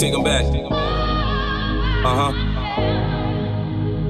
Take them back. Uh huh.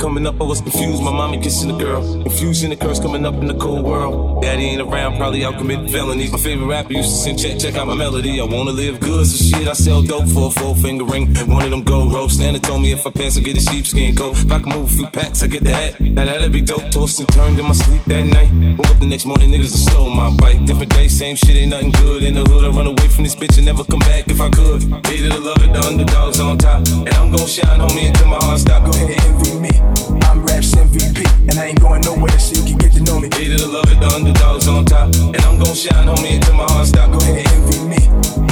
Coming up, I was confused. My mommy kissing the girl. Confusion curse coming up in the cold world. Daddy ain't around, probably out committing felonies. My favorite rapper used to sing, check, check out my melody. I wanna live good, so shit, I sell dope for a four finger ring. And one of them gold ropes. Nana told me if I pass, I get a sheepskin coat. If I can move a few packs, I get the hat. Now that'd be dope. Tossed and turned in my sleep that night. Woke up the next morning, niggas have stole my bike. Different day, same shit, ain't nothing good. In the hood, I run away from this bitch and never come back if I could. Hated to love it, the underdogs on top. And I'm gon' shine, homie, until my heart stop. Go ahead, envy me. I'm Raps MVP, and I ain't going nowhere, so you can get to know me. Hated to love it, the underdogs on top. And I'm gon' shine, homie, until my heart stop. Go ahead, and envy me.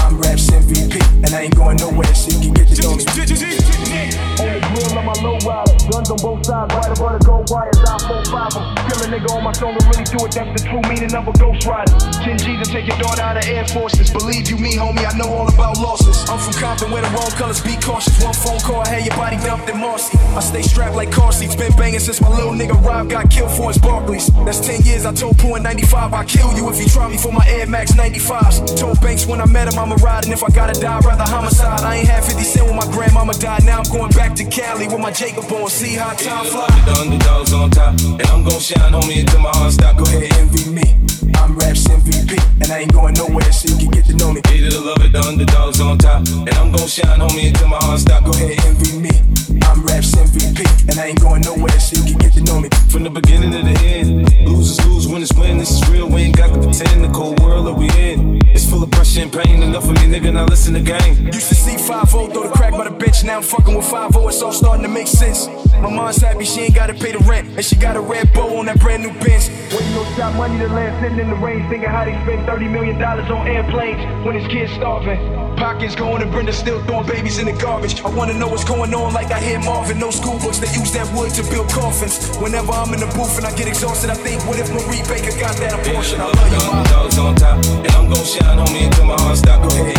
I'm Raps MVP, and I ain't going nowhere, so you can get to know me. On the grill of my low rider, guns on both sides, right above the gold wires, I four five 'em. Kill a nigga on my shoulder, really do it, that's the true meaning of a ghost rider. 10 G to take your daughter out of Air Forces. Believe you me, homie, I know all about losses. I'm from Compton where the wrong colors be cautious. One phone call, I had your body dumped in Marcy. I stay strapped like car seats, been banging since my little nigga Rob got killed for his Barkleys. That's 10 years, I told Pooh in 95, I'll kill you if you try me for my Air Max 95s. Told Banks when I met him, I'ma ride, and if I gotta die, rather homicide. I ain't had 50 cent when my grandmama died, now I'm going back to Cali with my Jacob on. See how time Hated to fly. love it, the underdogs on top. And I'm gon' shine, homie, until my heart stop. Go ahead, envy me. I'm Raps MVP, and I ain't going nowhere, so you can get to know me. Hated to love it, the underdogs on top. And I'm gon' shine, homie, until my heart stop. Go Go ahead. ahead, envy me. I'm Raps MVP, and I ain't going nowhere, so you can get to know me. From the beginning to the end, losers lose, winners win. This is real, we ain't got to pretend. The cold world that we in, it's full of pressure and pain. Enough of me, nigga, now listen to game. Used to see 5 throw the crack by the bench. Now I'm fucking with 5 it's all starting to make sense. My mom's happy she ain't gotta pay the rent, and she got a red bow on that brand new Benz. When you know shot money to land sitting in the range, thinking how they spend 30 million dollars on airplanes when his kids starving. Pockets going and Brenda still throwing babies in the garbage. I wanna know what's going on, like I hear Marvin. No school books, they use that wood to build coffins. Whenever I'm in the booth and I get exhausted, I think, what if Marie Baker got that abortion? I love you, The mom. underdogs on top. And I'm gon' shine, homie, until my heart stop. Go Go ahead.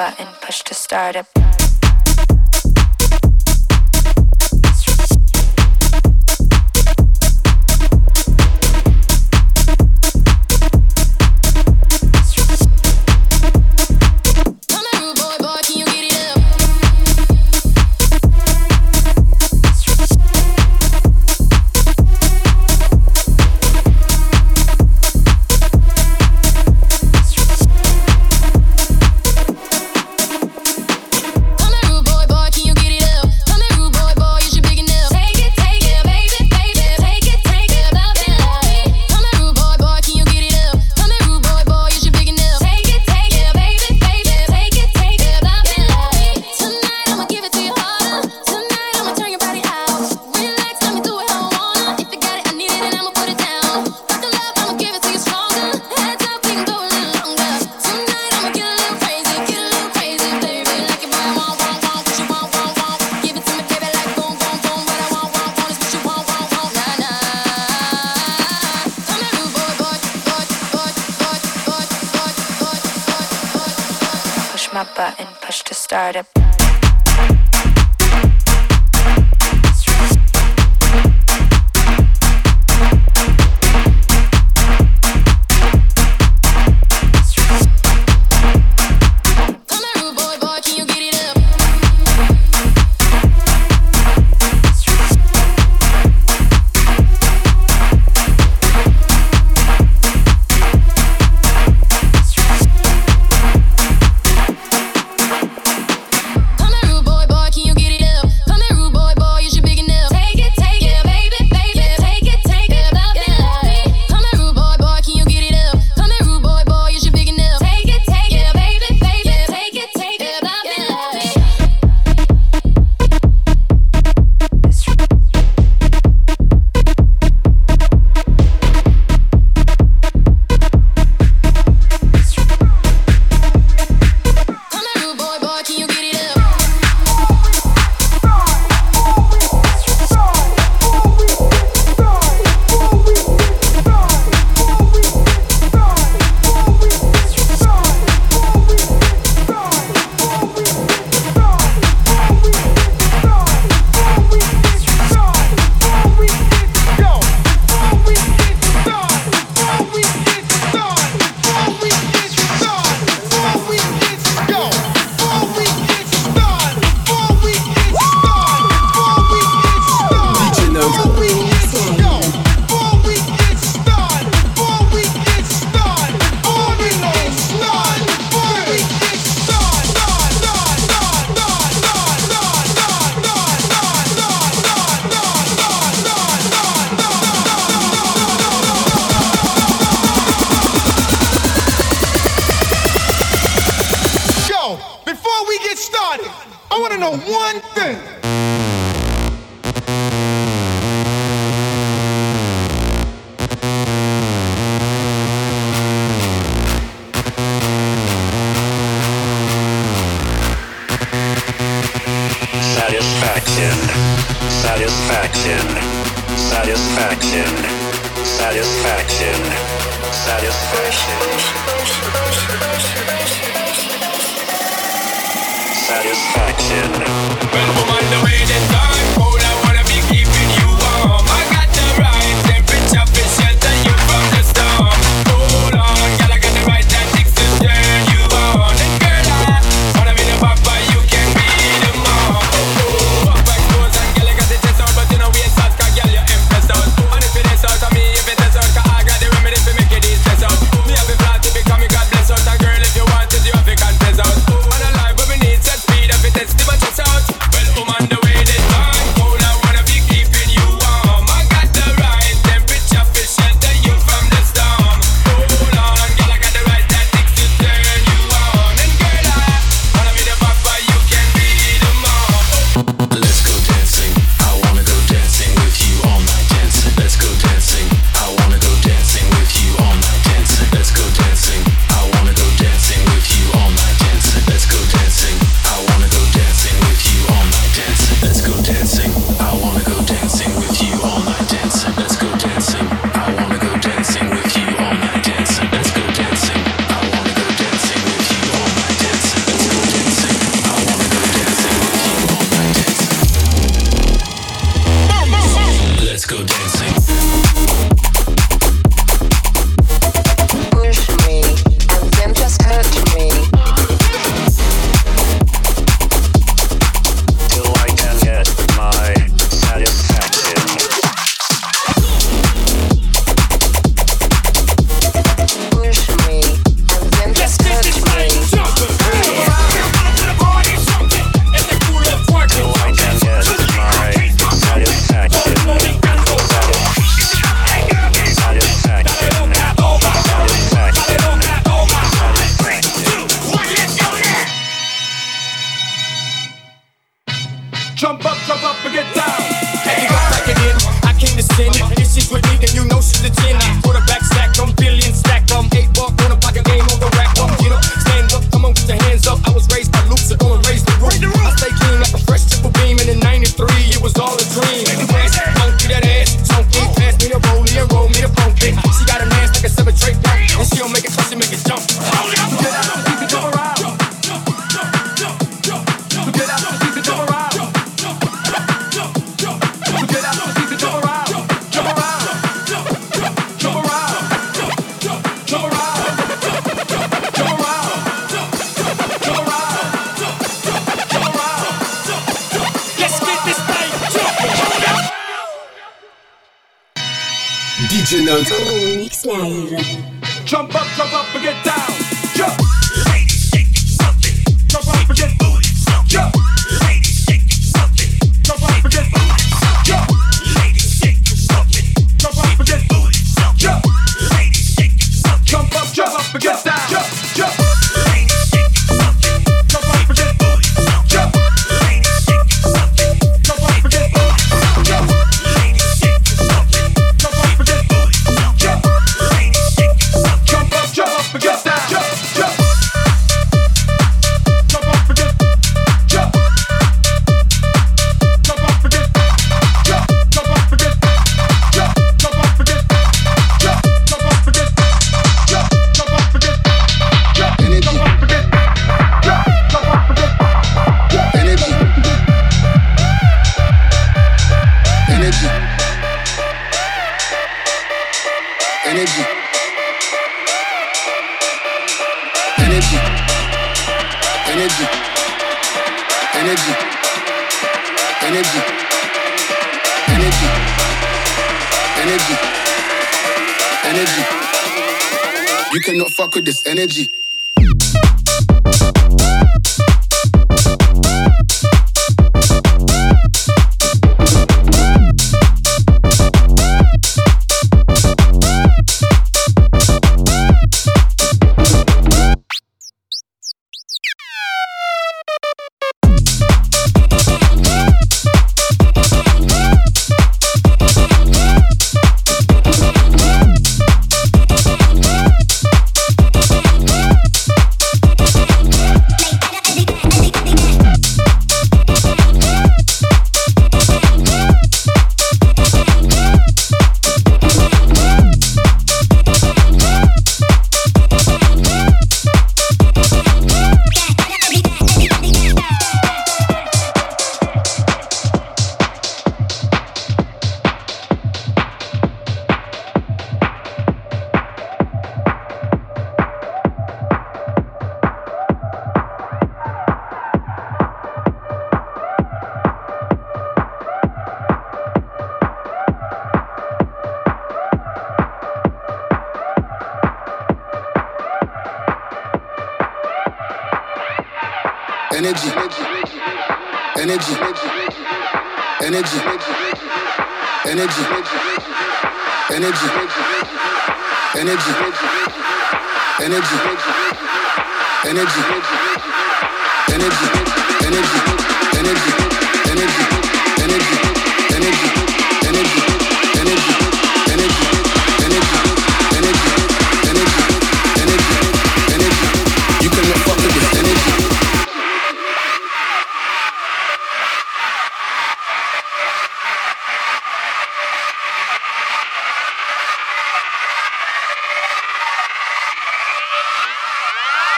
button, push to start up. my button, push to start up.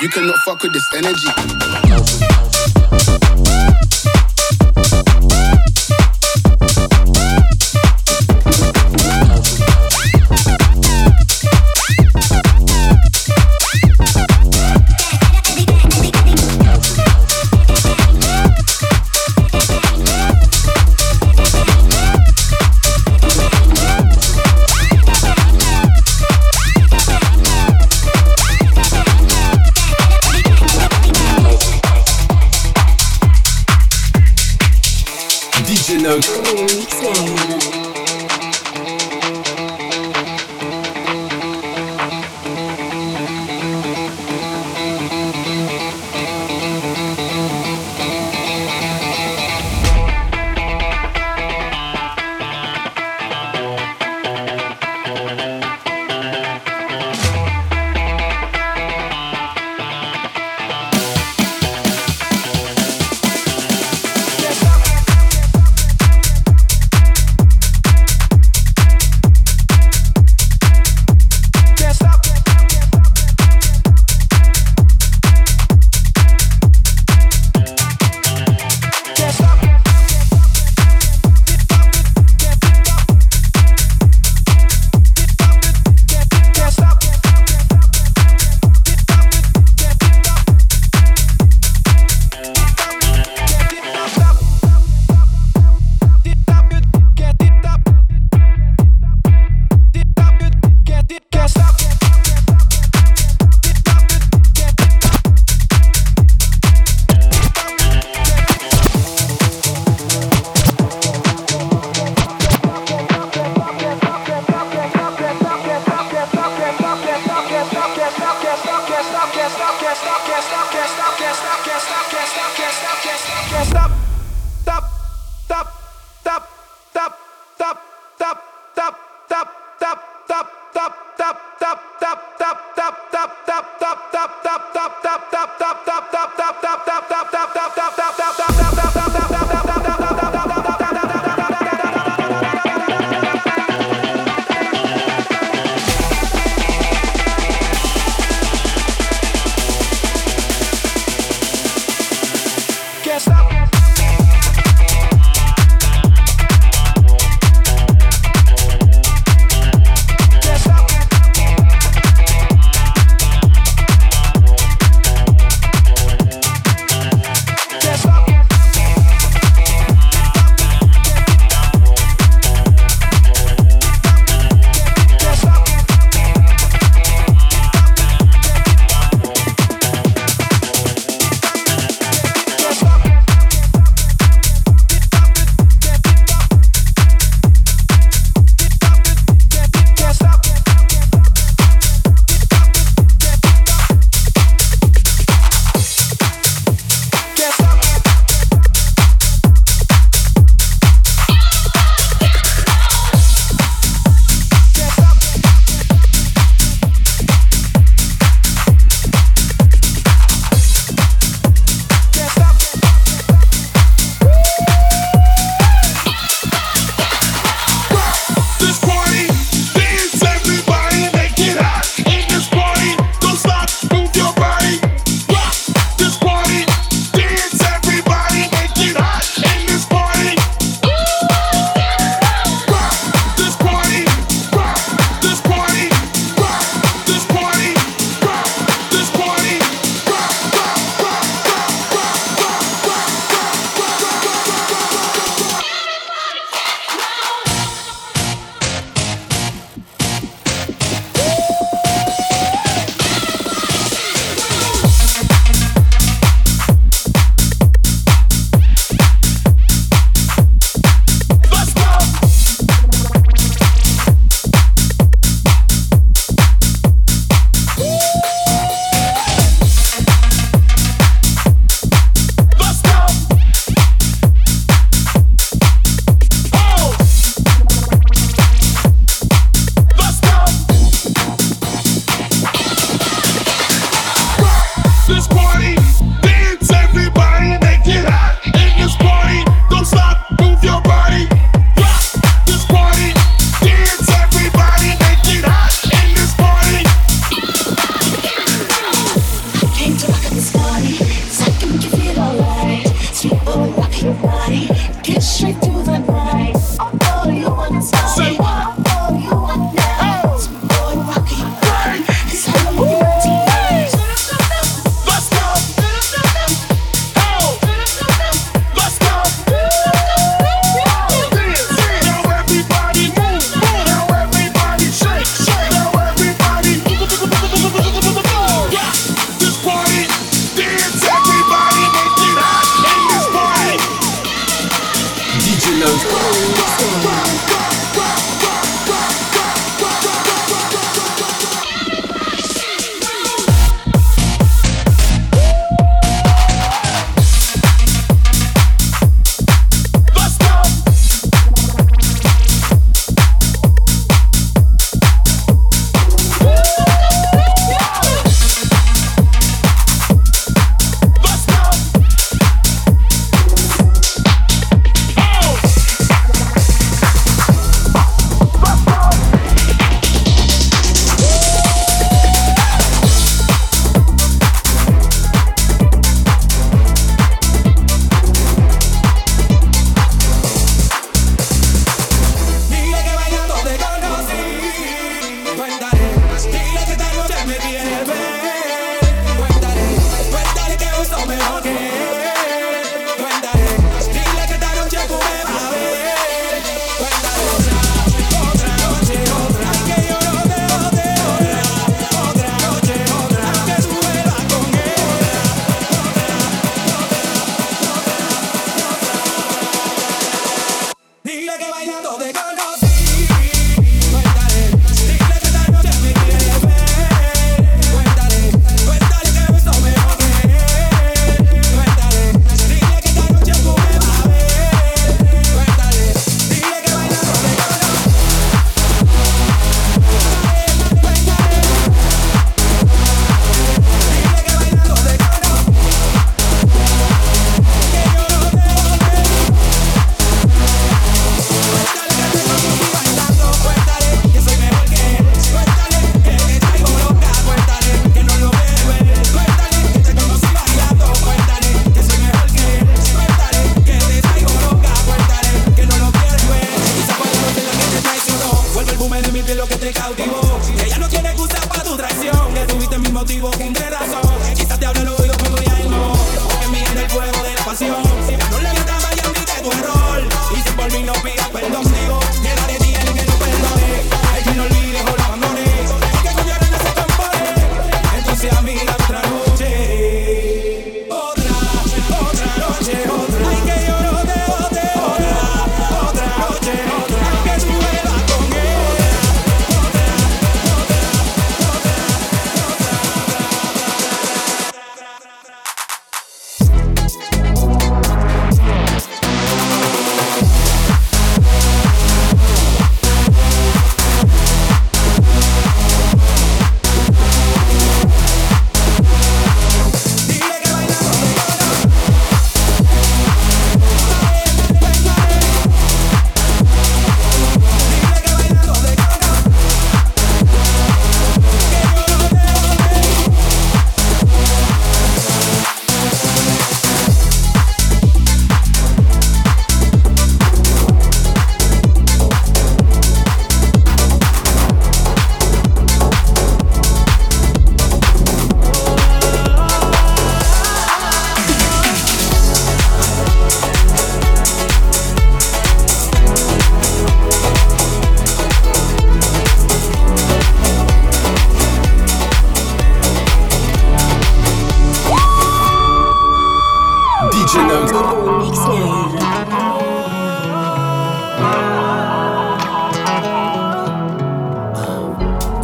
You cannot fuck with this energy.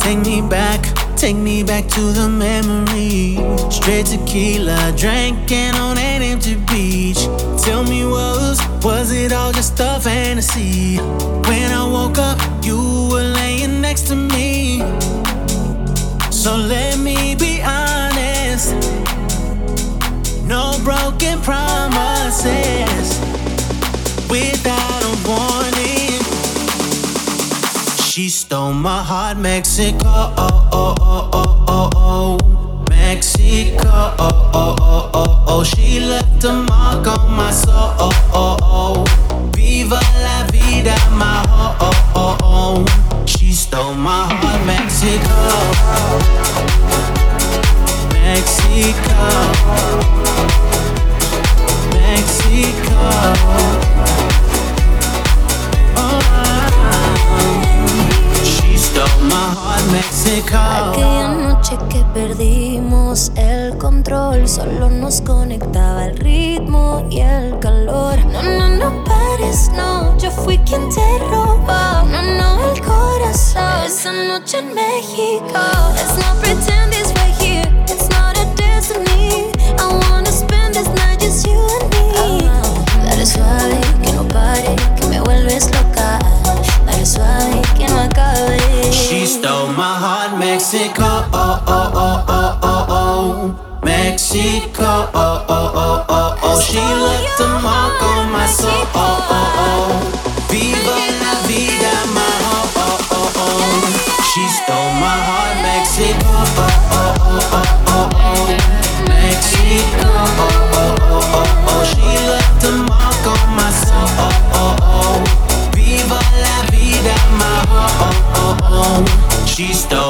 Take me back, take me back to the memory. Straight tequila, drinking on an empty beach. Tell me, was was it all just a fantasy? When I woke up, you were laying next to me. So let me be honest. No broken promises without She stole my heart, Mexico. Oh, oh, oh, oh, oh, oh. Mexico. Oh, oh, oh, oh, oh. She left a mark on my soul. Oh, oh, oh. Viva la vida, my oh, oh, oh, oh. She stole my heart, Mexico. Mexico. Mexico. She Aquella noche que perdimos el control, solo nos conectaba el ritmo y el calor. No, no, no pares, no, yo fui quien te robó. No, no, el corazón. Esa noche en México. Let's not pretend Mexico. Oh, oh, oh, oh, oh, oh. Mexico. Oh, oh, oh, oh, oh. She left a mark on my soul. Oh, oh, oh. Viva la vida, my oh, oh, oh, oh. She stole my heart, Mexico. Oh, oh, oh, oh, oh, oh. Mexico. Oh, oh, oh, oh, oh. She left a mark on my soul. Oh, oh, oh. Viva la vida, my oh, oh, oh, oh. She stole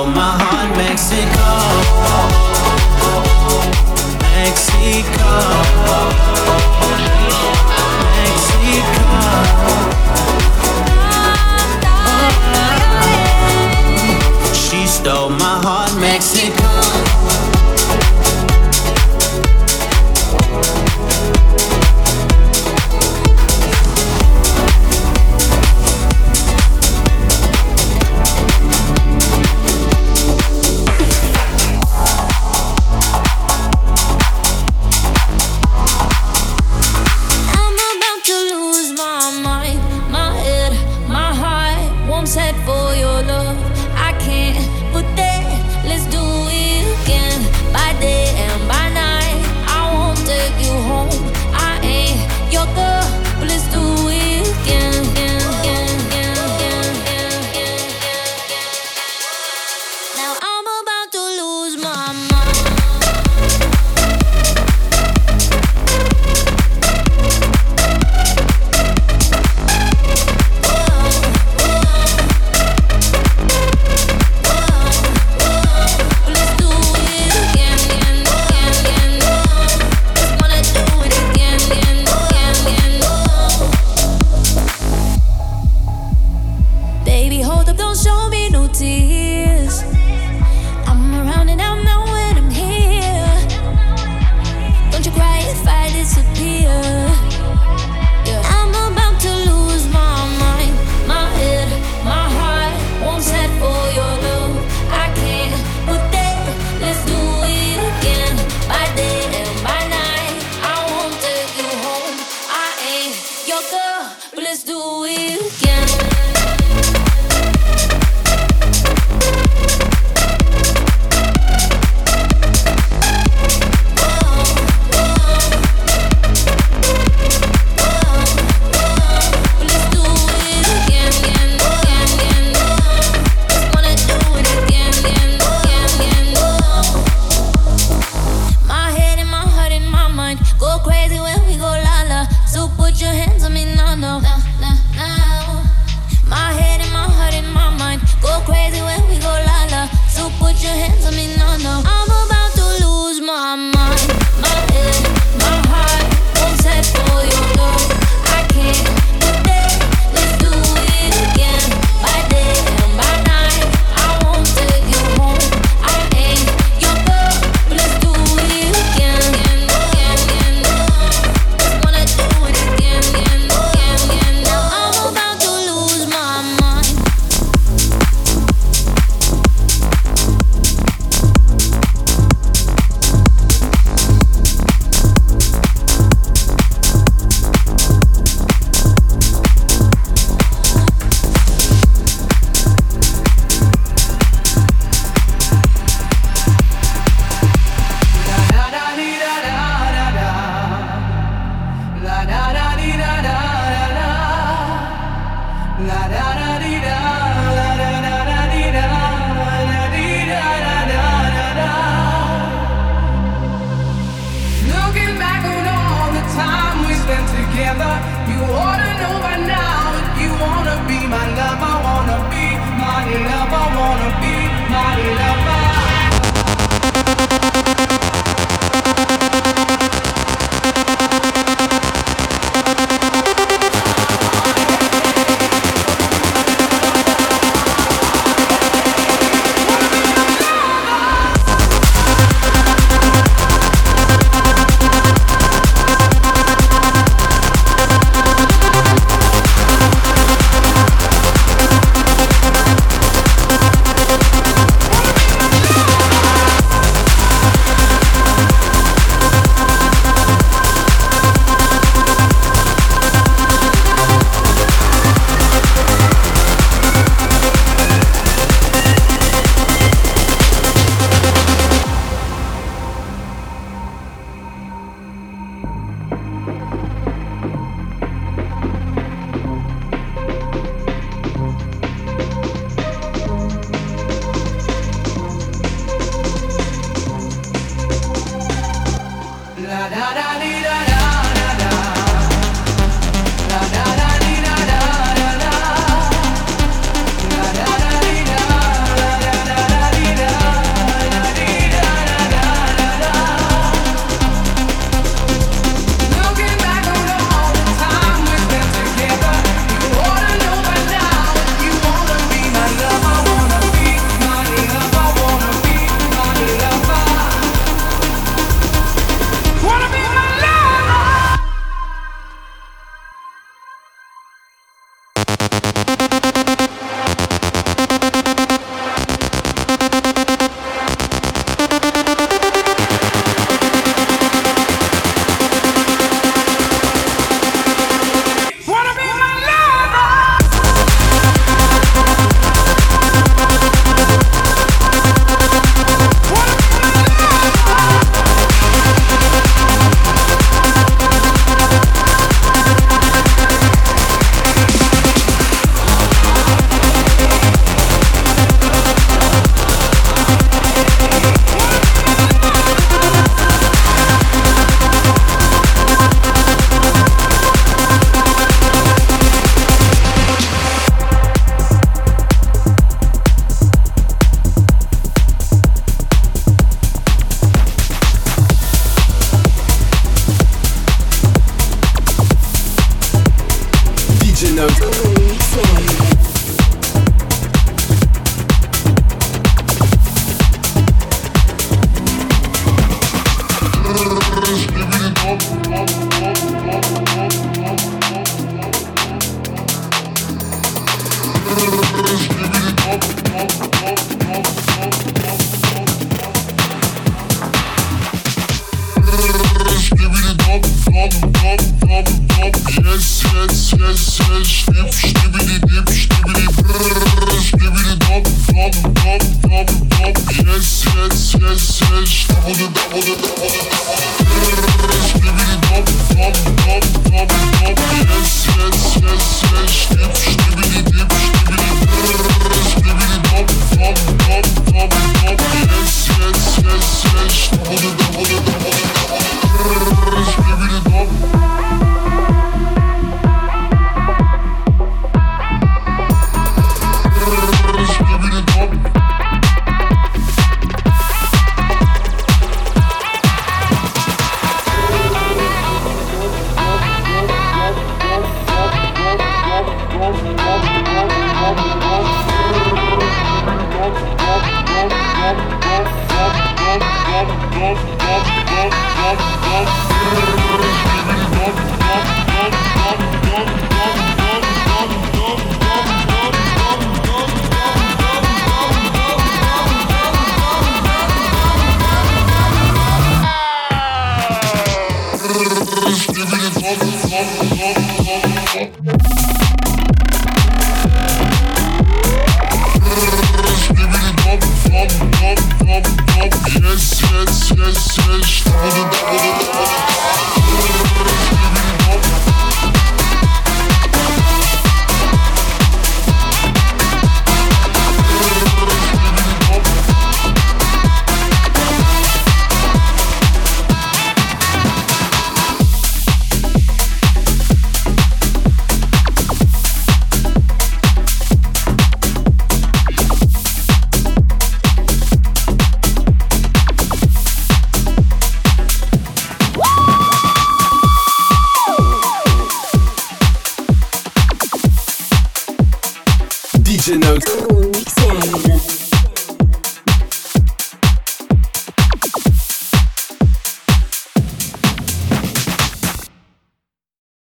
note.